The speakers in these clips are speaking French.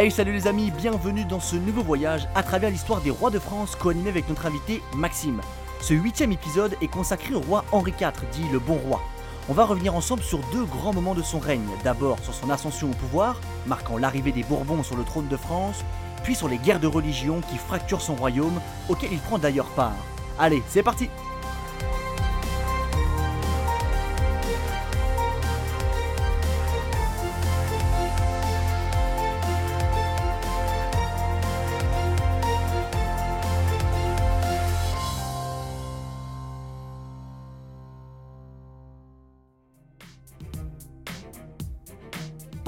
Hey salut les amis, bienvenue dans ce nouveau voyage à travers l'histoire des rois de France co-animé avec notre invité Maxime. Ce huitième épisode est consacré au roi Henri IV, dit le bon roi. On va revenir ensemble sur deux grands moments de son règne. D'abord sur son ascension au pouvoir, marquant l'arrivée des Bourbons sur le trône de France, puis sur les guerres de religion qui fracturent son royaume, auquel il prend d'ailleurs part. Allez, c'est parti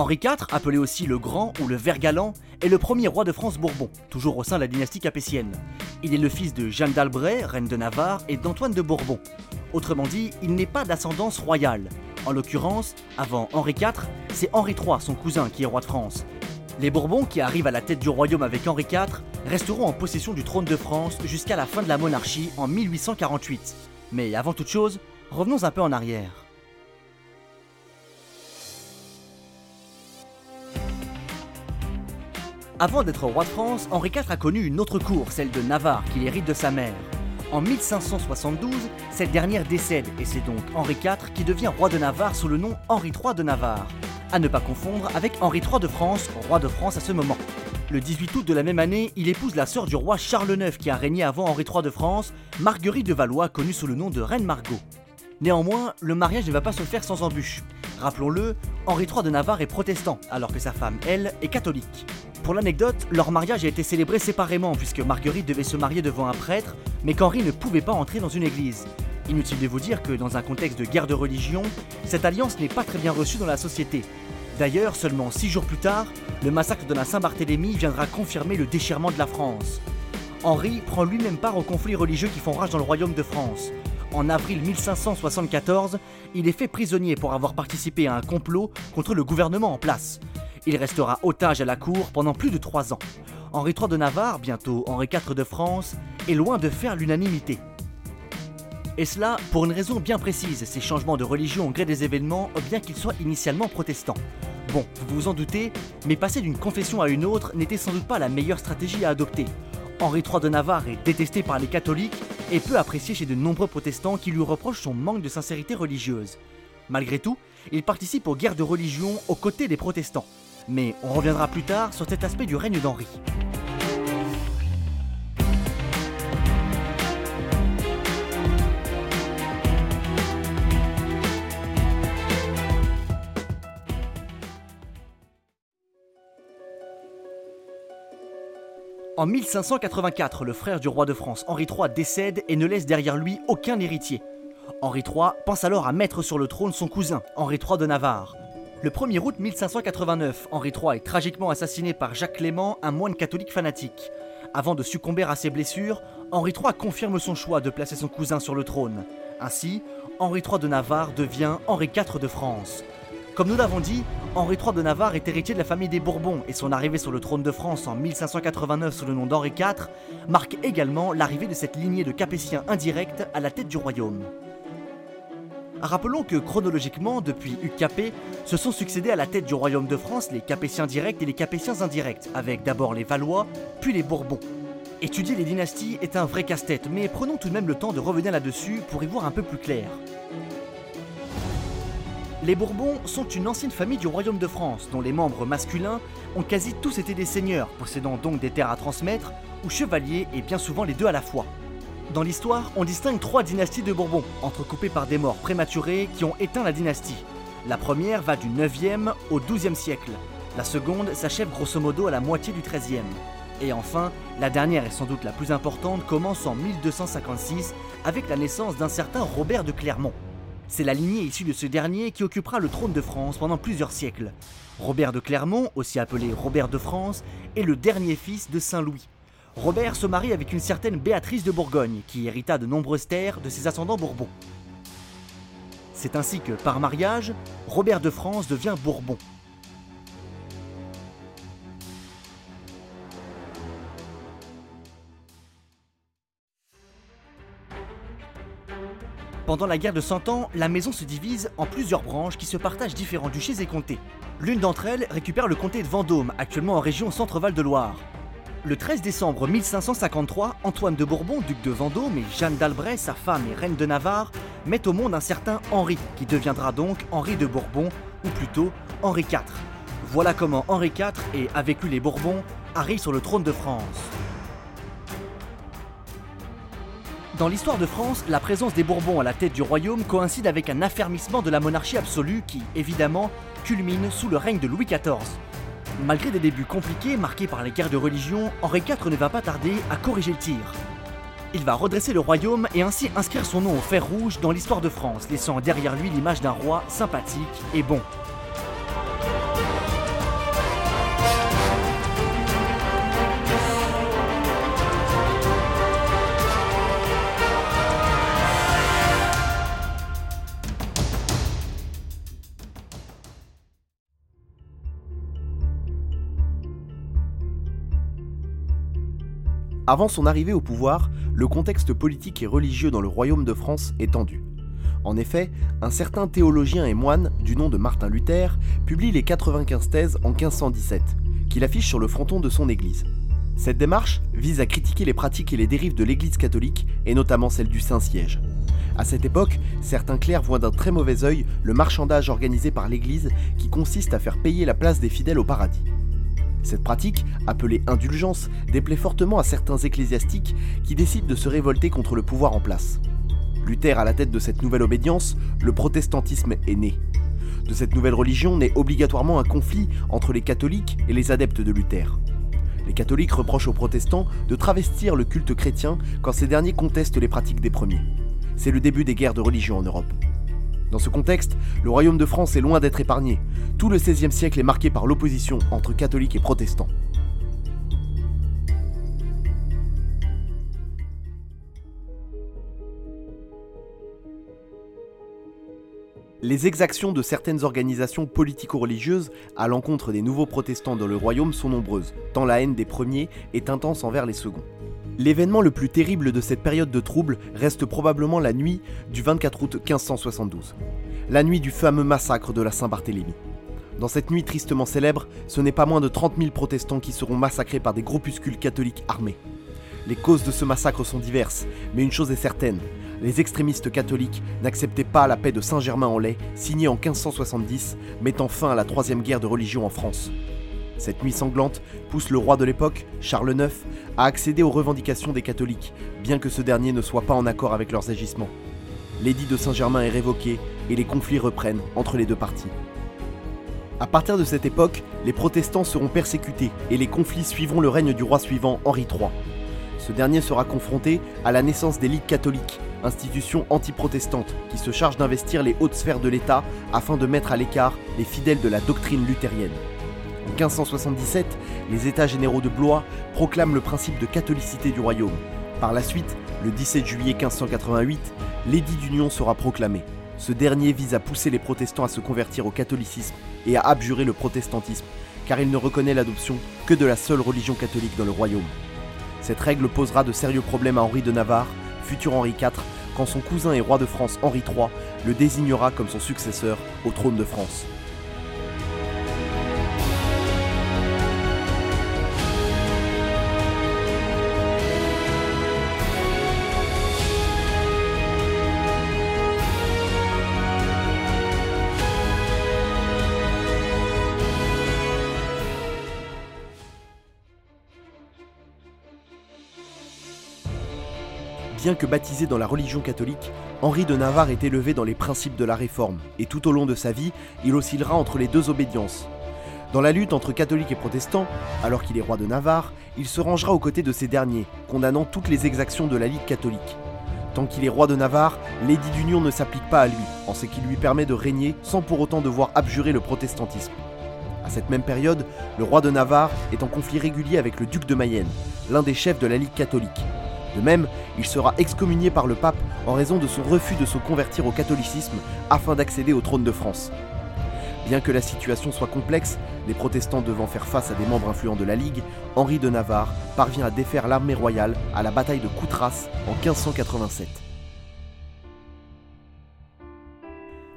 Henri IV, appelé aussi le Grand ou le Vert Galant, est le premier roi de France Bourbon, toujours au sein de la dynastie capétienne. Il est le fils de Jeanne d'Albret, reine de Navarre, et d'Antoine de Bourbon. Autrement dit, il n'est pas d'ascendance royale. En l'occurrence, avant Henri IV, c'est Henri III, son cousin, qui est roi de France. Les Bourbons, qui arrivent à la tête du royaume avec Henri IV, resteront en possession du trône de France jusqu'à la fin de la monarchie en 1848. Mais avant toute chose, revenons un peu en arrière. Avant d'être roi de France, Henri IV a connu une autre cour, celle de Navarre, qu'il hérite de sa mère. En 1572, cette dernière décède et c'est donc Henri IV qui devient roi de Navarre sous le nom Henri III de Navarre. À ne pas confondre avec Henri III de France, roi de France à ce moment. Le 18 août de la même année, il épouse la sœur du roi Charles IX qui a régné avant Henri III de France, Marguerite de Valois, connue sous le nom de Reine Margot. Néanmoins, le mariage ne va pas se faire sans embûches. Rappelons-le, Henri III de Navarre est protestant, alors que sa femme, elle, est catholique. Pour l'anecdote, leur mariage a été célébré séparément puisque Marguerite devait se marier devant un prêtre, mais qu'Henri ne pouvait pas entrer dans une église. Inutile de vous dire que dans un contexte de guerre de religion, cette alliance n'est pas très bien reçue dans la société. D'ailleurs, seulement six jours plus tard, le massacre de la Saint-Barthélemy viendra confirmer le déchirement de la France. Henri prend lui-même part aux conflits religieux qui font rage dans le royaume de France. En avril 1574, il est fait prisonnier pour avoir participé à un complot contre le gouvernement en place. Il restera otage à la cour pendant plus de trois ans. Henri III de Navarre, bientôt Henri IV de France, est loin de faire l'unanimité. Et cela pour une raison bien précise, ces changements de religion au gré des événements, bien qu'ils soient initialement protestants. Bon, vous vous en doutez, mais passer d'une confession à une autre n'était sans doute pas la meilleure stratégie à adopter. Henri III de Navarre est détesté par les catholiques et peu apprécié chez de nombreux protestants qui lui reprochent son manque de sincérité religieuse. Malgré tout, il participe aux guerres de religion aux côtés des protestants. Mais on reviendra plus tard sur cet aspect du règne d'Henri. En 1584, le frère du roi de France, Henri III, décède et ne laisse derrière lui aucun héritier. Henri III pense alors à mettre sur le trône son cousin, Henri III de Navarre. Le 1er août 1589, Henri III est tragiquement assassiné par Jacques Clément, un moine catholique fanatique. Avant de succomber à ses blessures, Henri III confirme son choix de placer son cousin sur le trône. Ainsi, Henri III de Navarre devient Henri IV de France. Comme nous l'avons dit, Henri III de Navarre est héritier de la famille des Bourbons et son arrivée sur le trône de France en 1589 sous le nom d'Henri IV marque également l'arrivée de cette lignée de Capétiens indirects à la tête du royaume. Rappelons que chronologiquement, depuis Capet, se sont succédés à la tête du royaume de France les Capétiens directs et les Capétiens indirects, avec d'abord les Valois, puis les Bourbons. Étudier les dynasties est un vrai casse-tête, mais prenons tout de même le temps de revenir là-dessus pour y voir un peu plus clair. Les Bourbons sont une ancienne famille du royaume de France, dont les membres masculins ont quasi tous été des seigneurs, possédant donc des terres à transmettre, ou chevaliers, et bien souvent les deux à la fois. Dans l'histoire, on distingue trois dynasties de Bourbons, entrecoupées par des morts prématurées qui ont éteint la dynastie. La première va du 9e au 12e siècle. La seconde s'achève grosso modo à la moitié du 13e. Et enfin, la dernière et sans doute la plus importante commence en 1256 avec la naissance d'un certain Robert de Clermont. C'est la lignée issue de ce dernier qui occupera le trône de France pendant plusieurs siècles. Robert de Clermont, aussi appelé Robert de France, est le dernier fils de Saint Louis. Robert se marie avec une certaine Béatrice de Bourgogne, qui hérita de nombreuses terres de ses ascendants bourbons. C'est ainsi que, par mariage, Robert de France devient Bourbon. Pendant la guerre de Cent Ans, la maison se divise en plusieurs branches qui se partagent différents duchés et comtés. L'une d'entre elles récupère le comté de Vendôme, actuellement en région Centre-Val de Loire. Le 13 décembre 1553, Antoine de Bourbon, duc de Vendôme, et Jeanne d'Albret, sa femme et reine de Navarre, mettent au monde un certain Henri, qui deviendra donc Henri de Bourbon, ou plutôt Henri IV. Voilà comment Henri IV et avec lui les Bourbons arrivent sur le trône de France. Dans l'histoire de France, la présence des Bourbons à la tête du royaume coïncide avec un affermissement de la monarchie absolue qui, évidemment, culmine sous le règne de Louis XIV. Malgré des débuts compliqués marqués par les guerres de religion, Henri IV ne va pas tarder à corriger le tir. Il va redresser le royaume et ainsi inscrire son nom au fer rouge dans l'histoire de France, laissant derrière lui l'image d'un roi sympathique et bon. Avant son arrivée au pouvoir, le contexte politique et religieux dans le royaume de France est tendu. En effet, un certain théologien et moine du nom de Martin Luther publie les 95 thèses en 1517, qu'il affiche sur le fronton de son église. Cette démarche vise à critiquer les pratiques et les dérives de l'église catholique, et notamment celle du Saint-Siège. À cette époque, certains clercs voient d'un très mauvais œil le marchandage organisé par l'église qui consiste à faire payer la place des fidèles au paradis. Cette pratique, appelée indulgence, déplaît fortement à certains ecclésiastiques qui décident de se révolter contre le pouvoir en place. Luther à la tête de cette nouvelle obédience, le protestantisme est né. De cette nouvelle religion naît obligatoirement un conflit entre les catholiques et les adeptes de Luther. Les catholiques reprochent aux protestants de travestir le culte chrétien quand ces derniers contestent les pratiques des premiers. C'est le début des guerres de religion en Europe. Dans ce contexte, le royaume de France est loin d'être épargné. Tout le XVIe siècle est marqué par l'opposition entre catholiques et protestants. Les exactions de certaines organisations politico-religieuses à l'encontre des nouveaux protestants dans le royaume sont nombreuses, tant la haine des premiers est intense envers les seconds. L'événement le plus terrible de cette période de troubles reste probablement la nuit du 24 août 1572, la nuit du fameux massacre de la Saint-Barthélemy. Dans cette nuit tristement célèbre, ce n'est pas moins de 30 000 protestants qui seront massacrés par des groupuscules catholiques armés. Les causes de ce massacre sont diverses, mais une chose est certaine, les extrémistes catholiques n'acceptaient pas la paix de Saint-Germain-en-Laye, signée en 1570, mettant fin à la troisième guerre de religion en France. Cette nuit sanglante pousse le roi de l'époque, Charles IX, à accéder aux revendications des catholiques, bien que ce dernier ne soit pas en accord avec leurs agissements. L'édit de Saint-Germain est révoqué et les conflits reprennent entre les deux parties. À partir de cette époque, les protestants seront persécutés et les conflits suivront le règne du roi suivant, Henri III. Ce dernier sera confronté à la naissance des Ligues catholiques, institution anti-protestante qui se charge d'investir les hautes sphères de l'État afin de mettre à l'écart les fidèles de la doctrine luthérienne. En 1577, les États généraux de Blois proclament le principe de catholicité du royaume. Par la suite, le 17 juillet 1588, l'édit d'union sera proclamé. Ce dernier vise à pousser les protestants à se convertir au catholicisme et à abjurer le protestantisme, car il ne reconnaît l'adoption que de la seule religion catholique dans le royaume. Cette règle posera de sérieux problèmes à Henri de Navarre, futur Henri IV, quand son cousin et roi de France Henri III le désignera comme son successeur au trône de France. Bien que baptisé dans la religion catholique, Henri de Navarre est élevé dans les principes de la Réforme, et tout au long de sa vie, il oscillera entre les deux obédiences. Dans la lutte entre catholiques et protestants, alors qu'il est roi de Navarre, il se rangera aux côtés de ces derniers, condamnant toutes les exactions de la Ligue catholique. Tant qu'il est roi de Navarre, l'édit d'union ne s'applique pas à lui, en ce qui lui permet de régner sans pour autant devoir abjurer le protestantisme. À cette même période, le roi de Navarre est en conflit régulier avec le duc de Mayenne, l'un des chefs de la Ligue catholique. De même, il sera excommunié par le pape en raison de son refus de se convertir au catholicisme afin d'accéder au trône de France. Bien que la situation soit complexe, les protestants devant faire face à des membres influents de la Ligue, Henri de Navarre parvient à défaire l'armée royale à la bataille de Coutras en 1587.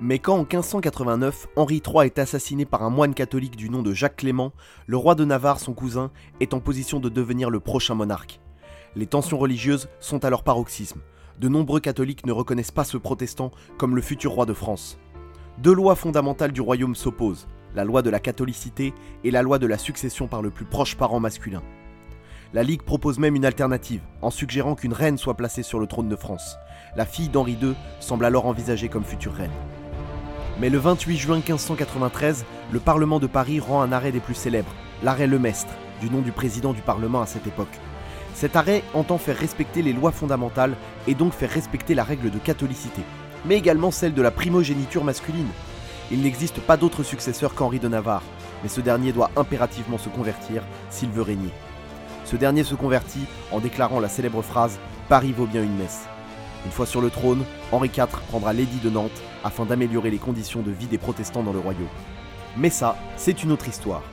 Mais quand en 1589, Henri III est assassiné par un moine catholique du nom de Jacques Clément, le roi de Navarre, son cousin, est en position de devenir le prochain monarque. Les tensions religieuses sont à leur paroxysme. De nombreux catholiques ne reconnaissent pas ce protestant comme le futur roi de France. Deux lois fondamentales du royaume s'opposent, la loi de la catholicité et la loi de la succession par le plus proche parent masculin. La Ligue propose même une alternative, en suggérant qu'une reine soit placée sur le trône de France. La fille d'Henri II semble alors envisagée comme future reine. Mais le 28 juin 1593, le Parlement de Paris rend un arrêt des plus célèbres, l'arrêt Lemestre, du nom du président du Parlement à cette époque. Cet arrêt entend faire respecter les lois fondamentales et donc faire respecter la règle de catholicité, mais également celle de la primogéniture masculine. Il n'existe pas d'autre successeur qu'Henri de Navarre, mais ce dernier doit impérativement se convertir s'il veut régner. Ce dernier se convertit en déclarant la célèbre phrase Paris vaut bien une messe. Une fois sur le trône, Henri IV prendra l'édit de Nantes afin d'améliorer les conditions de vie des protestants dans le royaume. Mais ça, c'est une autre histoire.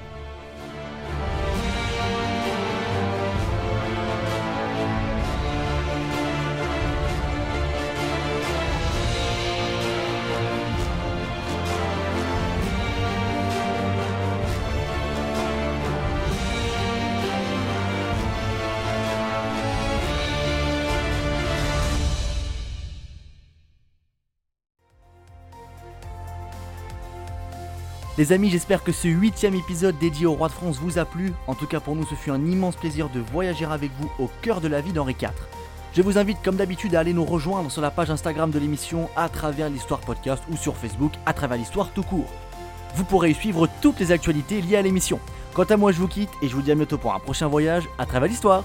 Les amis, j'espère que ce huitième épisode dédié au roi de France vous a plu. En tout cas pour nous, ce fut un immense plaisir de voyager avec vous au cœur de la vie d'Henri IV. Je vous invite comme d'habitude à aller nous rejoindre sur la page Instagram de l'émission à travers l'histoire podcast ou sur Facebook à travers l'histoire tout court. Vous pourrez y suivre toutes les actualités liées à l'émission. Quant à moi, je vous quitte et je vous dis à bientôt pour un prochain voyage à travers l'histoire.